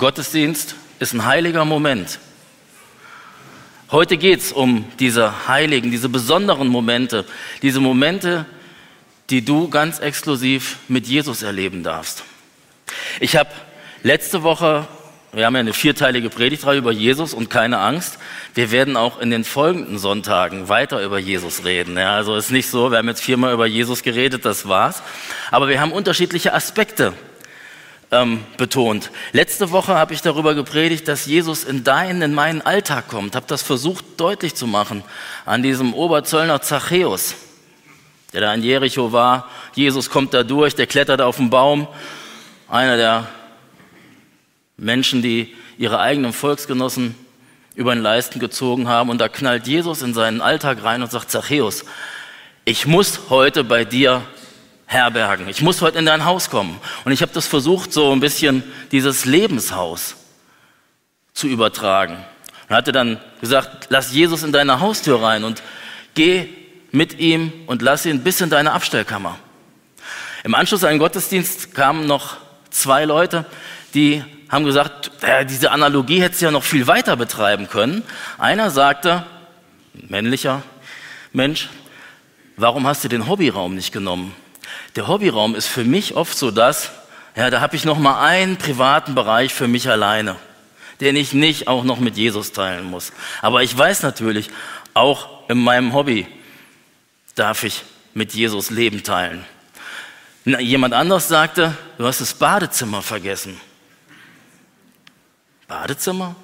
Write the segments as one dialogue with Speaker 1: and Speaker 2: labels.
Speaker 1: Gottesdienst ist ein heiliger Moment. Heute geht es um diese heiligen, diese besonderen Momente, diese Momente, die du ganz exklusiv mit Jesus erleben darfst. Ich habe letzte Woche, wir haben ja eine vierteilige Predigtreihe über Jesus und keine Angst. Wir werden auch in den folgenden Sonntagen weiter über Jesus reden. Ja, also ist nicht so, wir haben jetzt viermal über Jesus geredet, das war's. Aber wir haben unterschiedliche Aspekte ähm, betont. Letzte Woche habe ich darüber gepredigt, dass Jesus in deinen, in meinen Alltag kommt. Habe das versucht deutlich zu machen an diesem Oberzöllner Zachäus, der da in Jericho war. Jesus kommt da durch, der klettert auf den Baum. Einer der Menschen, die ihre eigenen Volksgenossen über den Leisten gezogen haben. Und da knallt Jesus in seinen Alltag rein und sagt, Zachäus, ich muss heute bei dir herbergen. Ich muss heute in dein Haus kommen. Und ich habe das versucht, so ein bisschen dieses Lebenshaus zu übertragen. Und hatte dann gesagt, lass Jesus in deine Haustür rein und geh mit ihm und lass ihn bis in deine Abstellkammer. Im Anschluss an den Gottesdienst kamen noch zwei Leute, die haben gesagt, äh, diese Analogie hätte sie ja noch viel weiter betreiben können. Einer sagte, männlicher Mensch, warum hast du den Hobbyraum nicht genommen? Der Hobbyraum ist für mich oft so das, ja, da habe ich noch mal einen privaten Bereich für mich alleine, den ich nicht auch noch mit Jesus teilen muss. Aber ich weiß natürlich, auch in meinem Hobby darf ich mit Jesus Leben teilen. Jemand anderes sagte, du hast das Badezimmer vergessen. Badezimmer?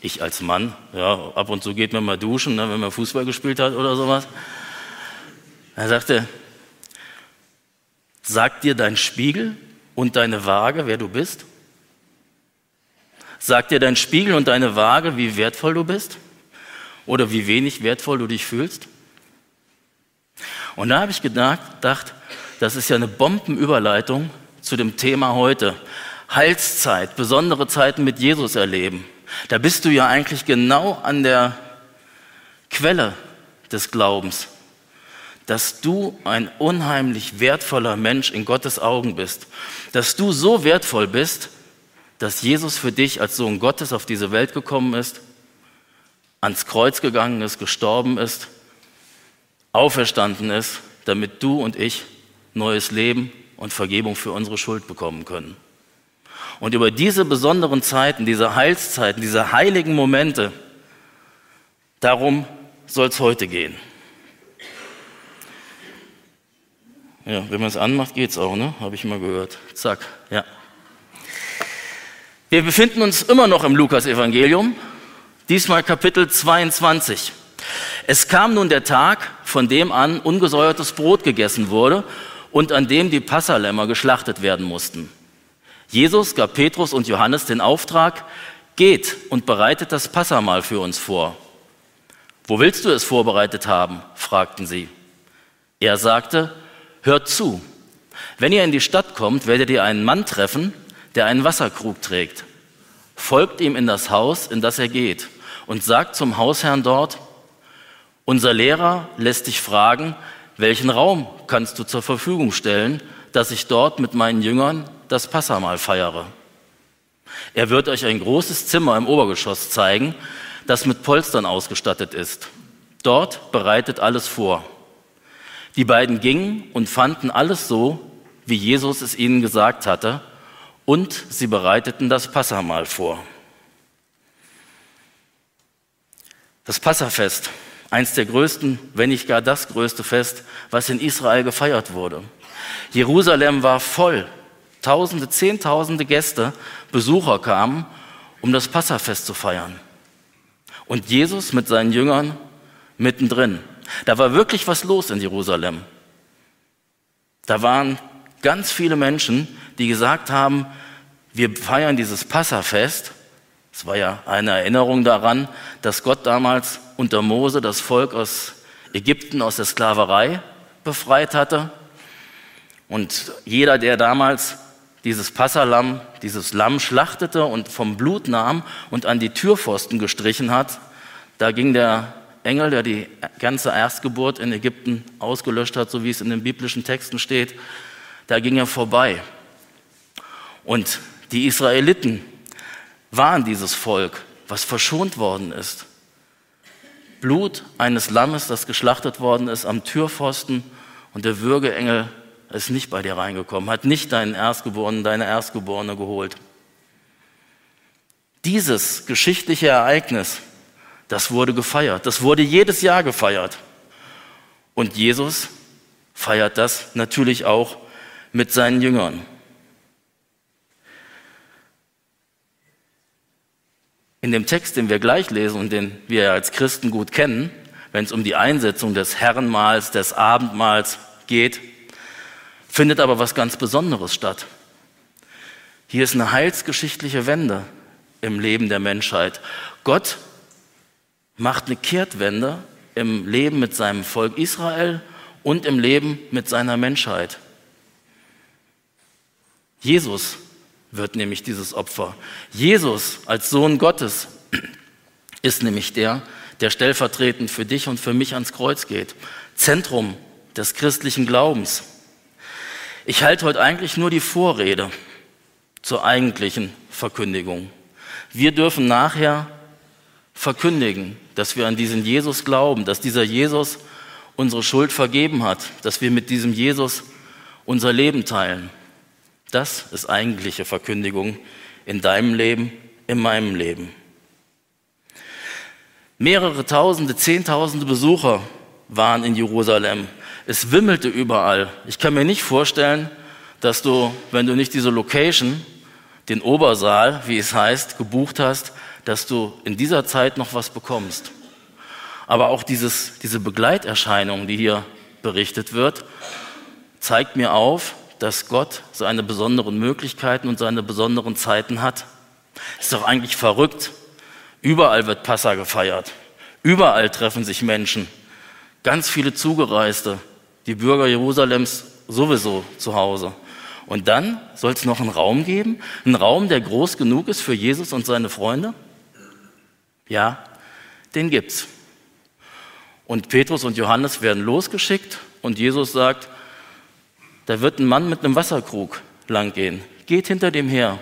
Speaker 1: Ich als Mann, ja, ab und zu geht man mal duschen, ne, wenn man Fußball gespielt hat oder sowas. Er sagte, Sagt dir dein Spiegel und deine Waage, wer du bist? Sagt dir dein Spiegel und deine Waage, wie wertvoll du bist? Oder wie wenig wertvoll du dich fühlst? Und da habe ich gedacht, das ist ja eine Bombenüberleitung zu dem Thema heute. Heilszeit, besondere Zeiten mit Jesus erleben. Da bist du ja eigentlich genau an der Quelle des Glaubens dass du ein unheimlich wertvoller Mensch in Gottes Augen bist. Dass du so wertvoll bist, dass Jesus für dich als Sohn Gottes auf diese Welt gekommen ist, ans Kreuz gegangen ist, gestorben ist, auferstanden ist, damit du und ich neues Leben und Vergebung für unsere Schuld bekommen können. Und über diese besonderen Zeiten, diese Heilszeiten, diese heiligen Momente, darum soll es heute gehen. Ja, wenn man es anmacht, geht es auch, ne? Habe ich mal gehört. Zack, ja. Wir befinden uns immer noch im Lukas-Evangelium, diesmal Kapitel 22. Es kam nun der Tag, von dem an ungesäuertes Brot gegessen wurde und an dem die Passalämmer geschlachtet werden mussten. Jesus gab Petrus und Johannes den Auftrag, geht und bereitet das Passamahl für uns vor. Wo willst du es vorbereitet haben? fragten sie. Er sagte, Hört zu. Wenn ihr in die Stadt kommt, werdet ihr einen Mann treffen, der einen Wasserkrug trägt. Folgt ihm in das Haus, in das er geht, und sagt zum Hausherrn dort, unser Lehrer lässt dich fragen, welchen Raum kannst du zur Verfügung stellen, dass ich dort mit meinen Jüngern das Passamal feiere. Er wird euch ein großes Zimmer im Obergeschoss zeigen, das mit Polstern ausgestattet ist. Dort bereitet alles vor. Die beiden gingen und fanden alles so, wie Jesus es ihnen gesagt hatte, und sie bereiteten das Passamahl vor. Das Passafest, eins der größten, wenn nicht gar das größte Fest, was in Israel gefeiert wurde. Jerusalem war voll. Tausende, Zehntausende Gäste, Besucher kamen, um das Passafest zu feiern. Und Jesus mit seinen Jüngern mittendrin. Da war wirklich was los in Jerusalem. Da waren ganz viele Menschen, die gesagt haben, wir feiern dieses Passafest. Es war ja eine Erinnerung daran, dass Gott damals unter Mose das Volk aus Ägypten aus der Sklaverei befreit hatte. Und jeder, der damals dieses Passalam, dieses Lamm schlachtete und vom Blut nahm und an die Türpfosten gestrichen hat, da ging der Engel, der die ganze Erstgeburt in Ägypten ausgelöscht hat, so wie es in den biblischen Texten steht, da ging er vorbei. Und die Israeliten waren dieses Volk, was verschont worden ist. Blut eines Lammes, das geschlachtet worden ist am Türpfosten und der Würgeengel ist nicht bei dir reingekommen, hat nicht deinen Erstgeborenen, deine Erstgeborene geholt. Dieses geschichtliche Ereignis, das wurde gefeiert, das wurde jedes Jahr gefeiert. Und Jesus feiert das natürlich auch mit seinen Jüngern. In dem Text, den wir gleich lesen und den wir als Christen gut kennen, wenn es um die Einsetzung des Herrenmahls, des Abendmahls geht, findet aber was ganz Besonderes statt. Hier ist eine heilsgeschichtliche Wende im Leben der Menschheit. Gott macht eine Kehrtwende im Leben mit seinem Volk Israel und im Leben mit seiner Menschheit. Jesus wird nämlich dieses Opfer. Jesus als Sohn Gottes ist nämlich der, der stellvertretend für dich und für mich ans Kreuz geht. Zentrum des christlichen Glaubens. Ich halte heute eigentlich nur die Vorrede zur eigentlichen Verkündigung. Wir dürfen nachher verkündigen, dass wir an diesen Jesus glauben, dass dieser Jesus unsere Schuld vergeben hat, dass wir mit diesem Jesus unser Leben teilen. Das ist eigentliche Verkündigung in deinem Leben, in meinem Leben. Mehrere Tausende, Zehntausende Besucher waren in Jerusalem. Es wimmelte überall. Ich kann mir nicht vorstellen, dass du, wenn du nicht diese Location, den Obersaal, wie es heißt, gebucht hast, dass du in dieser Zeit noch was bekommst. Aber auch dieses, diese Begleiterscheinung, die hier berichtet wird, zeigt mir auf, dass Gott seine besonderen Möglichkeiten und seine besonderen Zeiten hat. Ist doch eigentlich verrückt. Überall wird Passa gefeiert. Überall treffen sich Menschen. Ganz viele Zugereiste. Die Bürger Jerusalems sowieso zu Hause. Und dann soll es noch einen Raum geben? Einen Raum, der groß genug ist für Jesus und seine Freunde? Ja, den gibt's. Und Petrus und Johannes werden losgeschickt und Jesus sagt, da wird ein Mann mit einem Wasserkrug langgehen. Geht hinter dem her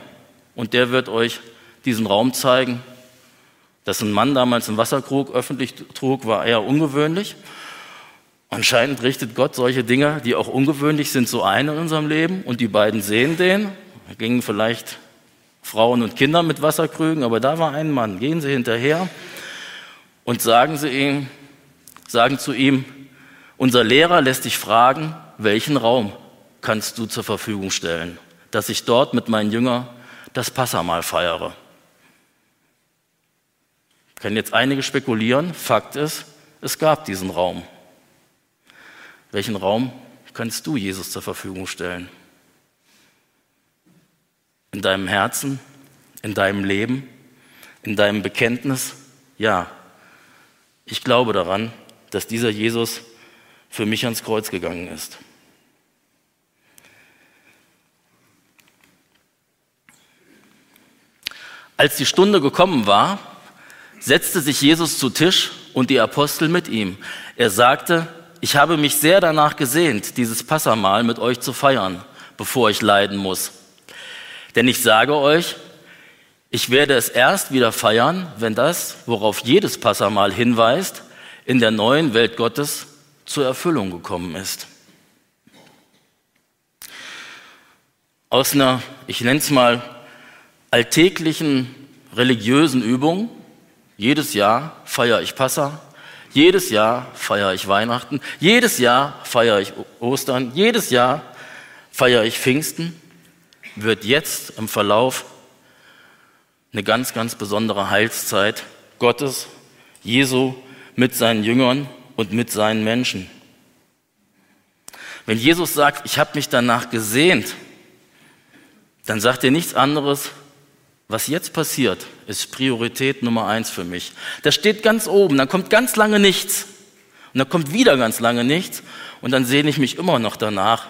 Speaker 1: und der wird euch diesen Raum zeigen. Dass ein Mann damals einen Wasserkrug öffentlich trug, war eher ungewöhnlich. Anscheinend richtet Gott solche Dinge, die auch ungewöhnlich sind, so ein in unserem Leben und die beiden sehen den. Gingen vielleicht Frauen und Kinder mit Wasserkrügen, aber da war ein Mann. Gehen Sie hinterher und sagen Sie ihm, sagen zu ihm, unser Lehrer lässt dich fragen, welchen Raum kannst du zur Verfügung stellen, dass ich dort mit meinen Jüngern das Passamal feiere. Können jetzt einige spekulieren. Fakt ist, es gab diesen Raum. Welchen Raum kannst du Jesus zur Verfügung stellen? In deinem Herzen, in deinem Leben, in deinem Bekenntnis? Ja, ich glaube daran, dass dieser Jesus für mich ans Kreuz gegangen ist. Als die Stunde gekommen war, setzte sich Jesus zu Tisch und die Apostel mit ihm. Er sagte, ich habe mich sehr danach gesehnt, dieses Passamal mit euch zu feiern, bevor ich leiden muss. Denn ich sage euch, ich werde es erst wieder feiern, wenn das, worauf jedes Passamal hinweist, in der neuen Welt Gottes zur Erfüllung gekommen ist. Aus einer, ich nenne es mal, alltäglichen religiösen Übung. Jedes Jahr feiere ich Passa, jedes Jahr feiere ich Weihnachten, jedes Jahr feiere ich Ostern, jedes Jahr feiere ich Pfingsten, wird jetzt im Verlauf eine ganz, ganz besondere Heilszeit Gottes, Jesu mit seinen Jüngern und mit seinen Menschen. Wenn Jesus sagt, ich habe mich danach gesehnt, dann sagt ihr nichts anderes, was jetzt passiert, ist Priorität Nummer eins für mich. Das steht ganz oben, dann kommt ganz lange nichts. Und dann kommt wieder ganz lange nichts. Und dann sehne ich mich immer noch danach,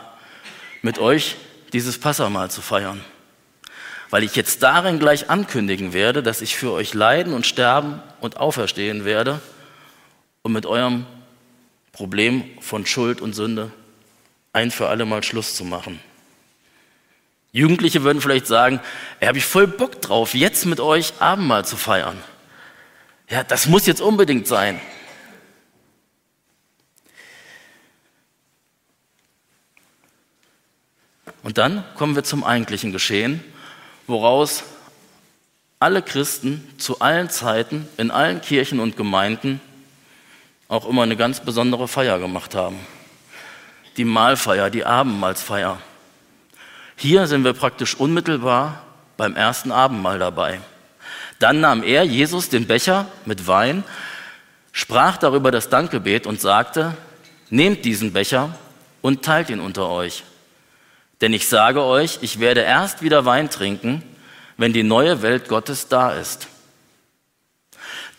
Speaker 1: mit euch dieses Passamal zu feiern. Weil ich jetzt darin gleich ankündigen werde, dass ich für euch leiden und sterben und auferstehen werde, um mit eurem Problem von Schuld und Sünde ein für alle Mal Schluss zu machen. Jugendliche würden vielleicht sagen, ey, habe ich voll Bock drauf, jetzt mit euch Abendmahl zu feiern. Ja, das muss jetzt unbedingt sein. Und dann kommen wir zum eigentlichen Geschehen, woraus alle Christen zu allen Zeiten, in allen Kirchen und Gemeinden auch immer eine ganz besondere Feier gemacht haben. Die Mahlfeier, die Abendmahlsfeier. Hier sind wir praktisch unmittelbar beim ersten Abendmahl dabei. Dann nahm er, Jesus, den Becher mit Wein, sprach darüber das Dankgebet und sagte, nehmt diesen Becher und teilt ihn unter euch. Denn ich sage euch, ich werde erst wieder Wein trinken, wenn die neue Welt Gottes da ist.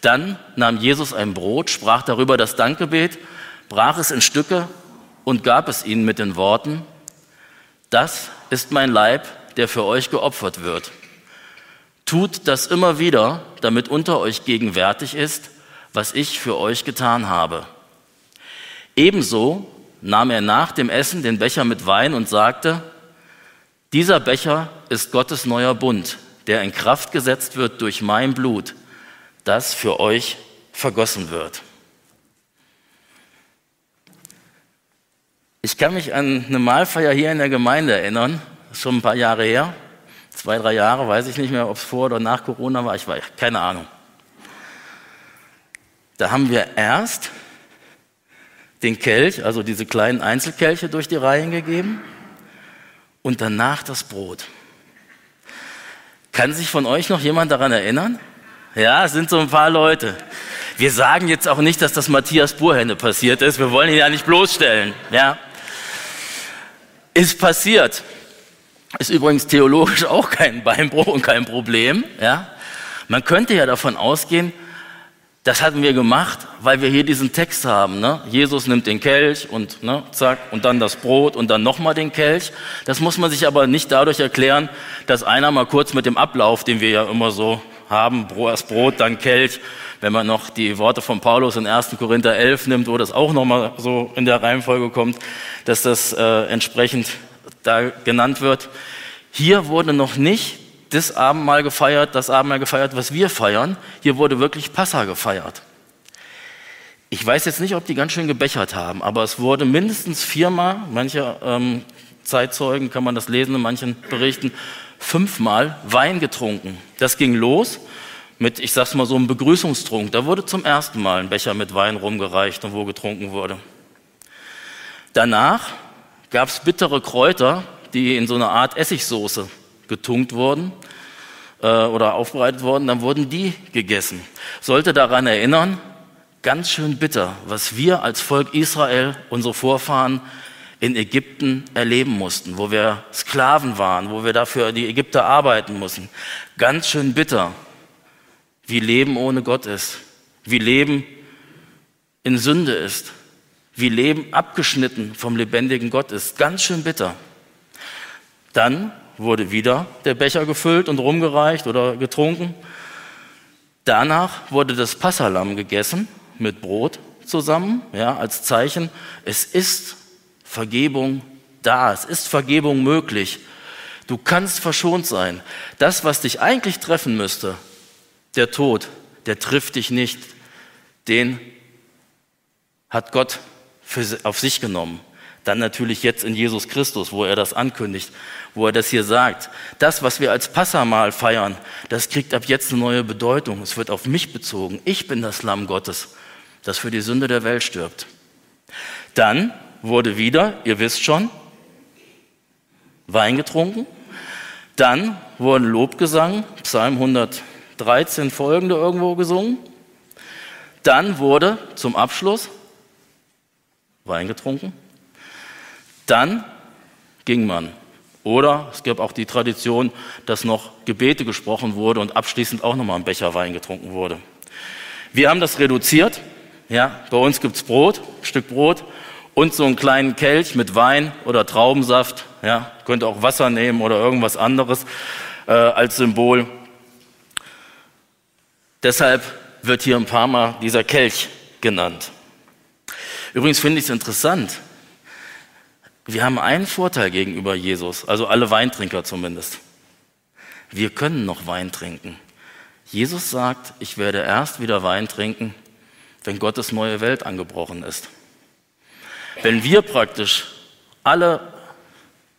Speaker 1: Dann nahm Jesus ein Brot, sprach darüber das Dankgebet, brach es in Stücke und gab es ihnen mit den Worten, das ist mein Leib, der für euch geopfert wird. Tut das immer wieder, damit unter euch gegenwärtig ist, was ich für euch getan habe. Ebenso nahm er nach dem Essen den Becher mit Wein und sagte, dieser Becher ist Gottes neuer Bund, der in Kraft gesetzt wird durch mein Blut, das für euch vergossen wird. Ich kann mich an eine Mahlfeier hier in der Gemeinde erinnern, schon ein paar Jahre her, zwei, drei Jahre, weiß ich nicht mehr, ob es vor oder nach Corona war, ich weiß, keine Ahnung. Da haben wir erst den Kelch, also diese kleinen Einzelkelche durch die Reihen gegeben und danach das Brot. Kann sich von euch noch jemand daran erinnern? Ja, es sind so ein paar Leute. Wir sagen jetzt auch nicht, dass das Matthias Burhenne passiert ist. Wir wollen ihn ja nicht bloßstellen. Ja. Ist passiert. Ist übrigens theologisch auch kein Beinbruch und kein Problem. Ja. Man könnte ja davon ausgehen, das hatten wir gemacht, weil wir hier diesen Text haben. Ne? Jesus nimmt den Kelch und ne, zack, und dann das Brot und dann nochmal den Kelch. Das muss man sich aber nicht dadurch erklären, dass einer mal kurz mit dem Ablauf, den wir ja immer so haben, erst Brot, dann Kelch, wenn man noch die Worte von Paulus in 1. Korinther 11 nimmt, wo das auch nochmal so in der Reihenfolge kommt, dass das äh, entsprechend da genannt wird. Hier wurde noch nicht das Abendmahl gefeiert, das Abendmahl gefeiert, was wir feiern. Hier wurde wirklich Passa gefeiert. Ich weiß jetzt nicht, ob die ganz schön gebechert haben, aber es wurde mindestens viermal, manche ähm, Zeitzeugen kann man das lesen in manchen Berichten, fünfmal Wein getrunken. Das ging los mit, ich sag's mal so, einem Begrüßungstrunk. Da wurde zum ersten Mal ein Becher mit Wein rumgereicht und wo getrunken wurde. Danach gab's bittere Kräuter, die in so eine Art Essigsoße getunkt wurden äh, oder aufbereitet wurden, dann wurden die gegessen. Sollte daran erinnern, ganz schön bitter, was wir als Volk Israel, unsere Vorfahren in Ägypten erleben mussten, wo wir Sklaven waren, wo wir dafür die Ägypter arbeiten mussten. Ganz schön bitter, wie Leben ohne Gott ist, wie Leben in Sünde ist, wie Leben abgeschnitten vom lebendigen Gott ist. Ganz schön bitter. Dann wurde wieder der Becher gefüllt und rumgereicht oder getrunken. Danach wurde das Passalam gegessen mit Brot zusammen, ja, als Zeichen, es ist Vergebung da, es ist Vergebung möglich. Du kannst verschont sein. Das, was dich eigentlich treffen müsste, der Tod, der trifft dich nicht. Den hat Gott für, auf sich genommen. Dann natürlich jetzt in Jesus Christus, wo er das ankündigt, wo er das hier sagt. Das, was wir als Passamal feiern, das kriegt ab jetzt eine neue Bedeutung. Es wird auf mich bezogen. Ich bin das Lamm Gottes, das für die Sünde der Welt stirbt. Dann wurde wieder, ihr wisst schon, Wein getrunken. Dann wurde Lobgesang, Psalm 113 folgende irgendwo gesungen. Dann wurde zum Abschluss Wein getrunken. Dann ging man Oder es gab auch die Tradition, dass noch Gebete gesprochen wurde und abschließend auch nochmal ein Becher Wein getrunken wurde. Wir haben das reduziert. Ja, bei uns gibt's Brot, ein Stück Brot und so einen kleinen Kelch mit Wein oder Traubensaft. Ja, könnt auch Wasser nehmen oder irgendwas anderes äh, als Symbol. Deshalb wird hier ein paar Mal dieser Kelch genannt. Übrigens finde ich es interessant. Wir haben einen Vorteil gegenüber Jesus, also alle Weintrinker zumindest. Wir können noch Wein trinken. Jesus sagt, ich werde erst wieder Wein trinken, wenn Gottes neue Welt angebrochen ist. Wenn wir praktisch alle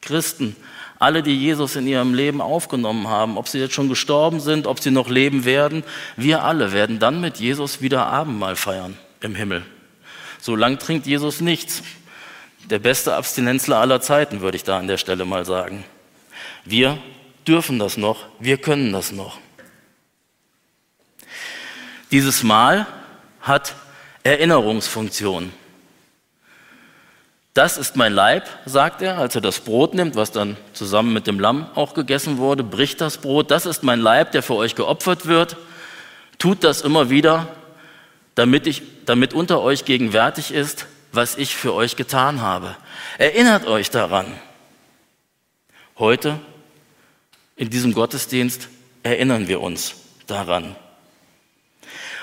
Speaker 1: Christen, alle, die Jesus in ihrem Leben aufgenommen haben, ob sie jetzt schon gestorben sind, ob sie noch leben werden, wir alle werden dann mit Jesus wieder Abendmahl feiern im Himmel. So lang trinkt Jesus nichts. Der beste Abstinenzler aller Zeiten, würde ich da an der Stelle mal sagen. Wir dürfen das noch, wir können das noch. Dieses Mahl hat Erinnerungsfunktion. Das ist mein Leib, sagt er, als er das Brot nimmt, was dann zusammen mit dem Lamm auch gegessen wurde, bricht das Brot. Das ist mein Leib, der für euch geopfert wird. Tut das immer wieder, damit, ich, damit unter euch gegenwärtig ist, was ich für euch getan habe. Erinnert euch daran. Heute, in diesem Gottesdienst, erinnern wir uns daran.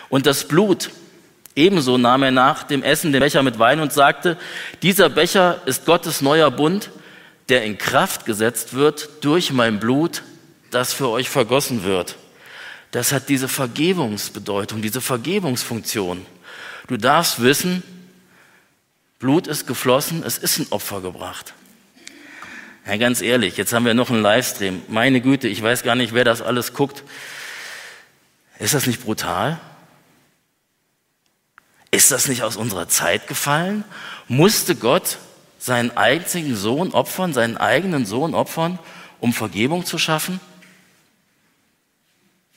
Speaker 1: Und das Blut, ebenso nahm er nach dem Essen den Becher mit Wein und sagte, dieser Becher ist Gottes neuer Bund, der in Kraft gesetzt wird durch mein Blut, das für euch vergossen wird. Das hat diese Vergebungsbedeutung, diese Vergebungsfunktion. Du darfst wissen, Blut ist geflossen, es ist ein Opfer gebracht. Ja, ganz ehrlich, jetzt haben wir noch einen Livestream. Meine Güte, ich weiß gar nicht, wer das alles guckt. Ist das nicht brutal? Ist das nicht aus unserer Zeit gefallen? Musste Gott seinen einzigen Sohn opfern, seinen eigenen Sohn opfern, um Vergebung zu schaffen?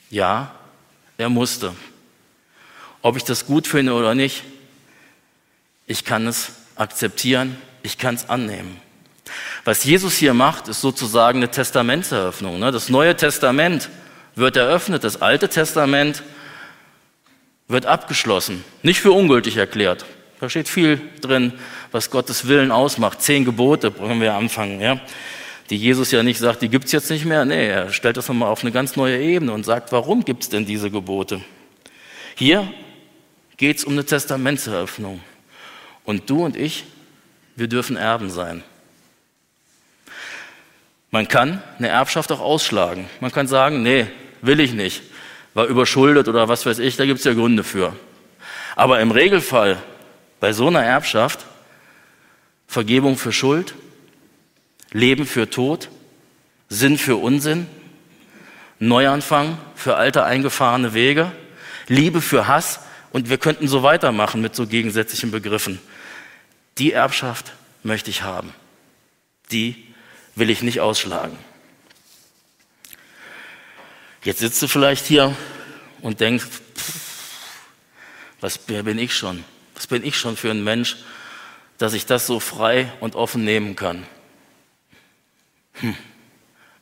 Speaker 1: Ja, er musste. Ob ich das gut finde oder nicht, ich kann es akzeptieren, ich kann es annehmen. Was Jesus hier macht, ist sozusagen eine Testamentseröffnung. Ne? Das Neue Testament wird eröffnet, das Alte Testament wird abgeschlossen, nicht für ungültig erklärt. Da steht viel drin, was Gottes Willen ausmacht. Zehn Gebote, wollen wir anfangen, ja. Die Jesus ja nicht sagt, die gibt's jetzt nicht mehr. Nee, er stellt das nochmal auf eine ganz neue Ebene und sagt, warum gibt's denn diese Gebote? Hier geht's um eine Testamentseröffnung. Und du und ich, wir dürfen Erben sein. Man kann eine Erbschaft auch ausschlagen. Man kann sagen, nee, will ich nicht war überschuldet oder was weiß ich, da gibt es ja Gründe für. Aber im Regelfall bei so einer Erbschaft Vergebung für Schuld, Leben für Tod, Sinn für Unsinn, Neuanfang für alte eingefahrene Wege, Liebe für Hass und wir könnten so weitermachen mit so gegensätzlichen Begriffen. Die Erbschaft möchte ich haben. Die will ich nicht ausschlagen. Jetzt sitzt du vielleicht hier und denkst, was, wer bin ich schon? Was bin ich schon für ein Mensch, dass ich das so frei und offen nehmen kann? Hm.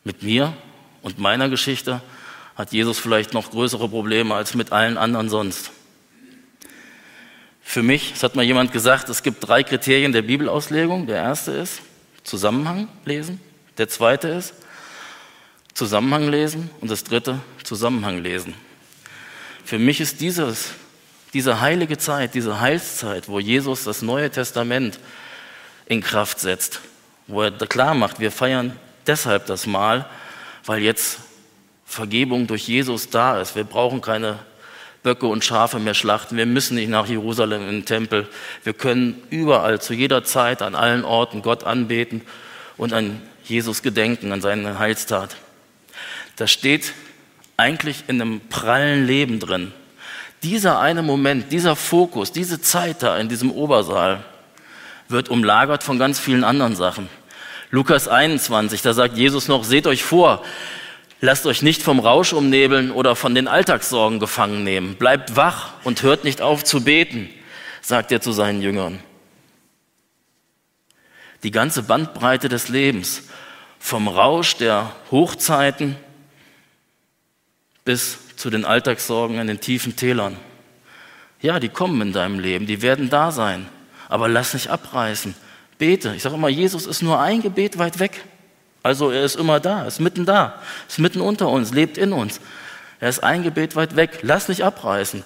Speaker 1: Mit mir und meiner Geschichte hat Jesus vielleicht noch größere Probleme als mit allen anderen sonst. Für mich, es hat mal jemand gesagt, es gibt drei Kriterien der Bibelauslegung. Der erste ist Zusammenhang lesen. Der zweite ist Zusammenhang lesen und das dritte Zusammenhang lesen. Für mich ist dieses, diese heilige Zeit, diese Heilszeit, wo Jesus das Neue Testament in Kraft setzt, wo er klar macht, wir feiern deshalb das Mahl, weil jetzt Vergebung durch Jesus da ist. Wir brauchen keine Böcke und Schafe mehr schlachten. Wir müssen nicht nach Jerusalem in den Tempel. Wir können überall, zu jeder Zeit, an allen Orten Gott anbeten und an Jesus gedenken, an seine Heilstat. Das steht eigentlich in einem prallen Leben drin. Dieser eine Moment, dieser Fokus, diese Zeit da in diesem Obersaal wird umlagert von ganz vielen anderen Sachen. Lukas 21, da sagt Jesus noch, seht euch vor, lasst euch nicht vom Rausch umnebeln oder von den Alltagssorgen gefangen nehmen. Bleibt wach und hört nicht auf zu beten, sagt er zu seinen Jüngern. Die ganze Bandbreite des Lebens vom Rausch der Hochzeiten bis zu den Alltagssorgen in den tiefen Tälern. Ja, die kommen in deinem Leben, die werden da sein. Aber lass nicht abreißen. Bete. Ich sage immer, Jesus ist nur ein Gebet weit weg. Also er ist immer da, ist mitten da, ist mitten unter uns, lebt in uns. Er ist ein Gebet weit weg. Lass nicht abreißen.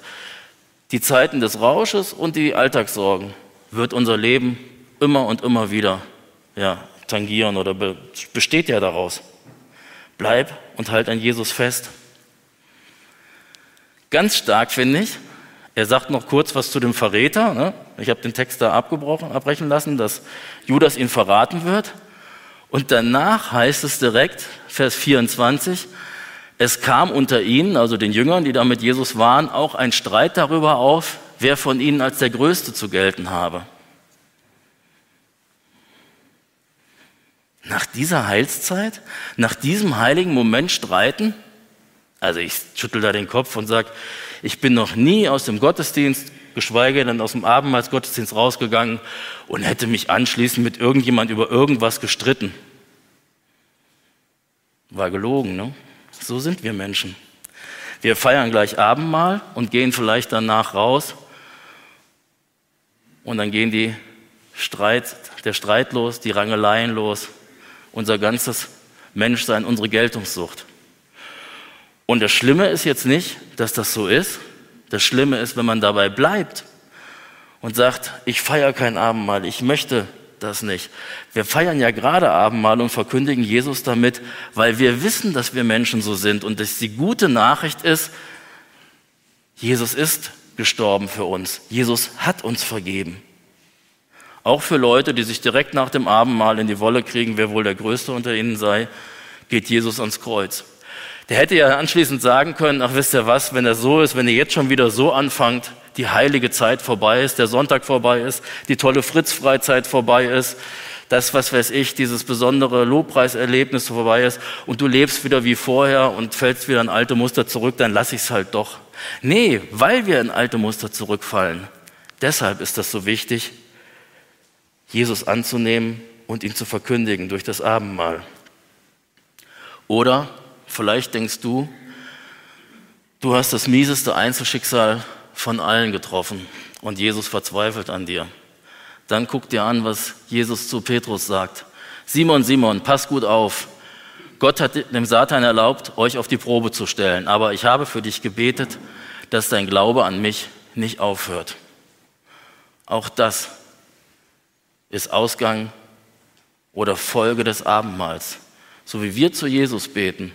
Speaker 1: Die Zeiten des Rausches und die Alltagssorgen wird unser Leben immer und immer wieder ja, tangieren oder besteht ja daraus. Bleib und halt an Jesus fest. Ganz stark finde ich, er sagt noch kurz was zu dem Verräter. Ne? Ich habe den Text da abgebrochen, abbrechen lassen, dass Judas ihn verraten wird. Und danach heißt es direkt, Vers 24, es kam unter ihnen, also den Jüngern, die da mit Jesus waren, auch ein Streit darüber auf, wer von ihnen als der Größte zu gelten habe. Nach dieser Heilszeit, nach diesem heiligen Moment streiten? Also ich schüttel da den Kopf und sage, ich bin noch nie aus dem Gottesdienst, geschweige denn aus dem Abendmahlsgottesdienst rausgegangen und hätte mich anschließend mit irgendjemand über irgendwas gestritten. War gelogen, ne? So sind wir Menschen. Wir feiern gleich Abendmahl und gehen vielleicht danach raus und dann gehen die Streit, der Streit los, die Rangeleien los, unser ganzes Menschsein, unsere Geltungssucht. Und das Schlimme ist jetzt nicht, dass das so ist. Das Schlimme ist, wenn man dabei bleibt und sagt, ich feiere kein Abendmahl, ich möchte das nicht. Wir feiern ja gerade Abendmahl und verkündigen Jesus damit, weil wir wissen, dass wir Menschen so sind und dass die gute Nachricht ist, Jesus ist gestorben für uns. Jesus hat uns vergeben. Auch für Leute, die sich direkt nach dem Abendmahl in die Wolle kriegen, wer wohl der Größte unter ihnen sei, geht Jesus ans Kreuz. Der hätte ja anschließend sagen können, ach wisst ihr was, wenn er so ist, wenn ihr jetzt schon wieder so anfangt, die heilige Zeit vorbei ist, der Sonntag vorbei ist, die tolle Fritz-Freizeit vorbei ist, das, was weiß ich, dieses besondere Lobpreiserlebnis vorbei ist und du lebst wieder wie vorher und fällst wieder in alte Muster zurück, dann lass ich es halt doch. Nee, weil wir in alte Muster zurückfallen. Deshalb ist das so wichtig, Jesus anzunehmen und ihn zu verkündigen durch das Abendmahl. Oder Vielleicht denkst du, du hast das mieseste Einzelschicksal von allen getroffen und Jesus verzweifelt an dir. Dann guck dir an, was Jesus zu Petrus sagt. Simon, Simon, pass gut auf. Gott hat dem Satan erlaubt, euch auf die Probe zu stellen, aber ich habe für dich gebetet, dass dein Glaube an mich nicht aufhört. Auch das ist Ausgang oder Folge des Abendmahls. So wie wir zu Jesus beten,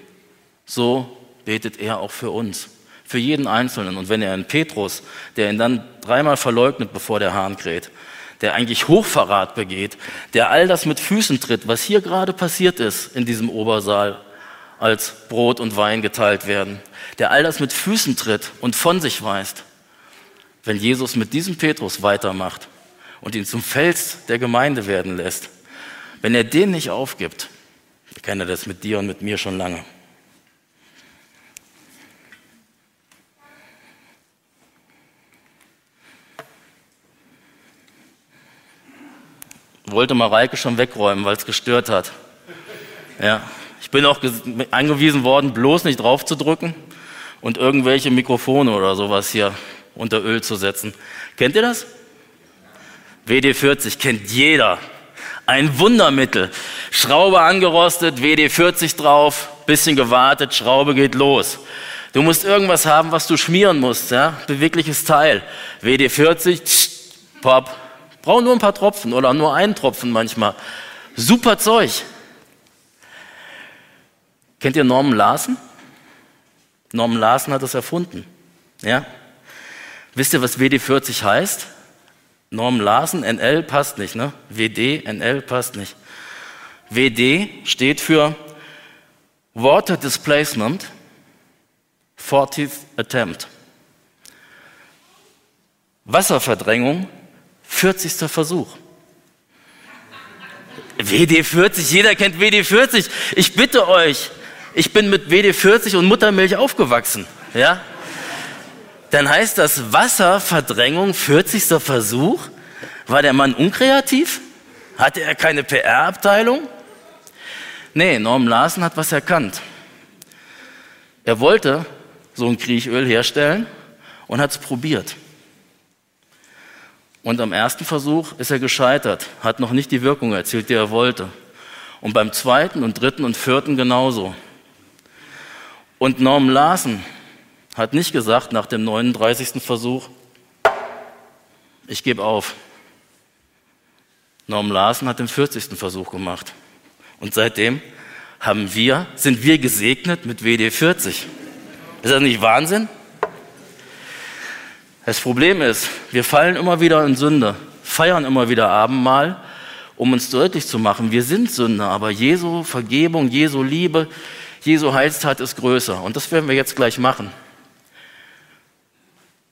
Speaker 1: so betet er auch für uns, für jeden Einzelnen. Und wenn er einen Petrus, der ihn dann dreimal verleugnet, bevor der Hahn kräht, der eigentlich Hochverrat begeht, der all das mit Füßen tritt, was hier gerade passiert ist in diesem Obersaal, als Brot und Wein geteilt werden, der all das mit Füßen tritt und von sich weist, wenn Jesus mit diesem Petrus weitermacht und ihn zum Fels der Gemeinde werden lässt, wenn er den nicht aufgibt, kann er das mit dir und mit mir schon lange. Wollte Mareike schon wegräumen, weil es gestört hat. Ja. Ich bin auch angewiesen worden, bloß nicht drauf zu drücken und irgendwelche Mikrofone oder sowas hier unter Öl zu setzen. Kennt ihr das? WD40 kennt jeder. Ein Wundermittel. Schraube angerostet, WD40 drauf, bisschen gewartet, Schraube geht los. Du musst irgendwas haben, was du schmieren musst, ja? Bewegliches Teil. WD40, tsch, pop, Brauchen nur ein paar Tropfen oder nur einen Tropfen manchmal. Super Zeug. Kennt ihr Norman Larsen? Norman Larsen hat das erfunden. Ja? Wisst ihr, was WD40 heißt? Norman Larsen, NL passt nicht, ne? WD, NL passt nicht. WD steht für Water Displacement, 40th Attempt. Wasserverdrängung 40. Versuch. WD40, jeder kennt WD40. Ich bitte euch, ich bin mit WD40 und Muttermilch aufgewachsen. Ja? Dann heißt das Wasserverdrängung, 40. Versuch. War der Mann unkreativ? Hatte er keine PR-Abteilung? Nee, Norm Larsen hat was erkannt. Er wollte so ein Kriechöl herstellen und hat es probiert. Und am ersten Versuch ist er gescheitert, hat noch nicht die Wirkung erzielt, die er wollte. Und beim zweiten und dritten und vierten genauso. Und Norm Larsen hat nicht gesagt nach dem 39. Versuch, ich gebe auf. Norm Larsen hat den 40. Versuch gemacht. Und seitdem haben wir, sind wir gesegnet mit WD 40. Ist das nicht Wahnsinn? Das Problem ist, wir fallen immer wieder in Sünde, feiern immer wieder Abendmahl, um uns deutlich zu machen, wir sind Sünder, aber Jesu Vergebung, Jesu Liebe, Jesu Heilstat ist größer. Und das werden wir jetzt gleich machen.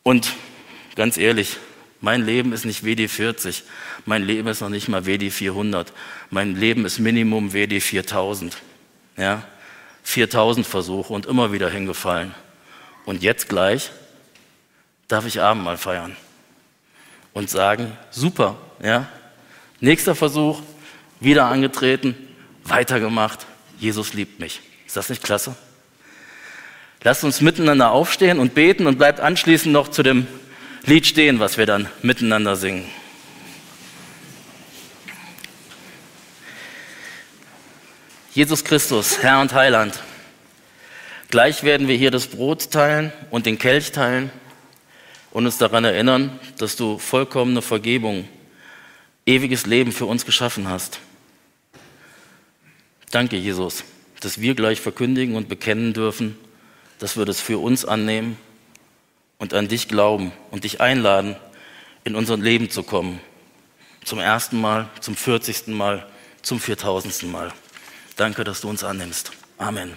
Speaker 1: Und ganz ehrlich, mein Leben ist nicht WD 40, mein Leben ist noch nicht mal WD 400, mein Leben ist Minimum WD 4000. Ja? 4000 Versuche und immer wieder hingefallen. Und jetzt gleich darf ich Abendmahl feiern und sagen, super, ja, nächster Versuch, wieder angetreten, weitergemacht, Jesus liebt mich. Ist das nicht klasse? Lasst uns miteinander aufstehen und beten und bleibt anschließend noch zu dem Lied stehen, was wir dann miteinander singen. Jesus Christus, Herr und Heiland, gleich werden wir hier das Brot teilen und den Kelch teilen und uns daran erinnern, dass du vollkommene Vergebung, ewiges Leben für uns geschaffen hast. Danke, Jesus, dass wir gleich verkündigen und bekennen dürfen, dass wir das für uns annehmen und an dich glauben und dich einladen, in unser Leben zu kommen. Zum ersten Mal, zum 40. Mal, zum 4000. Mal. Danke, dass du uns annimmst. Amen.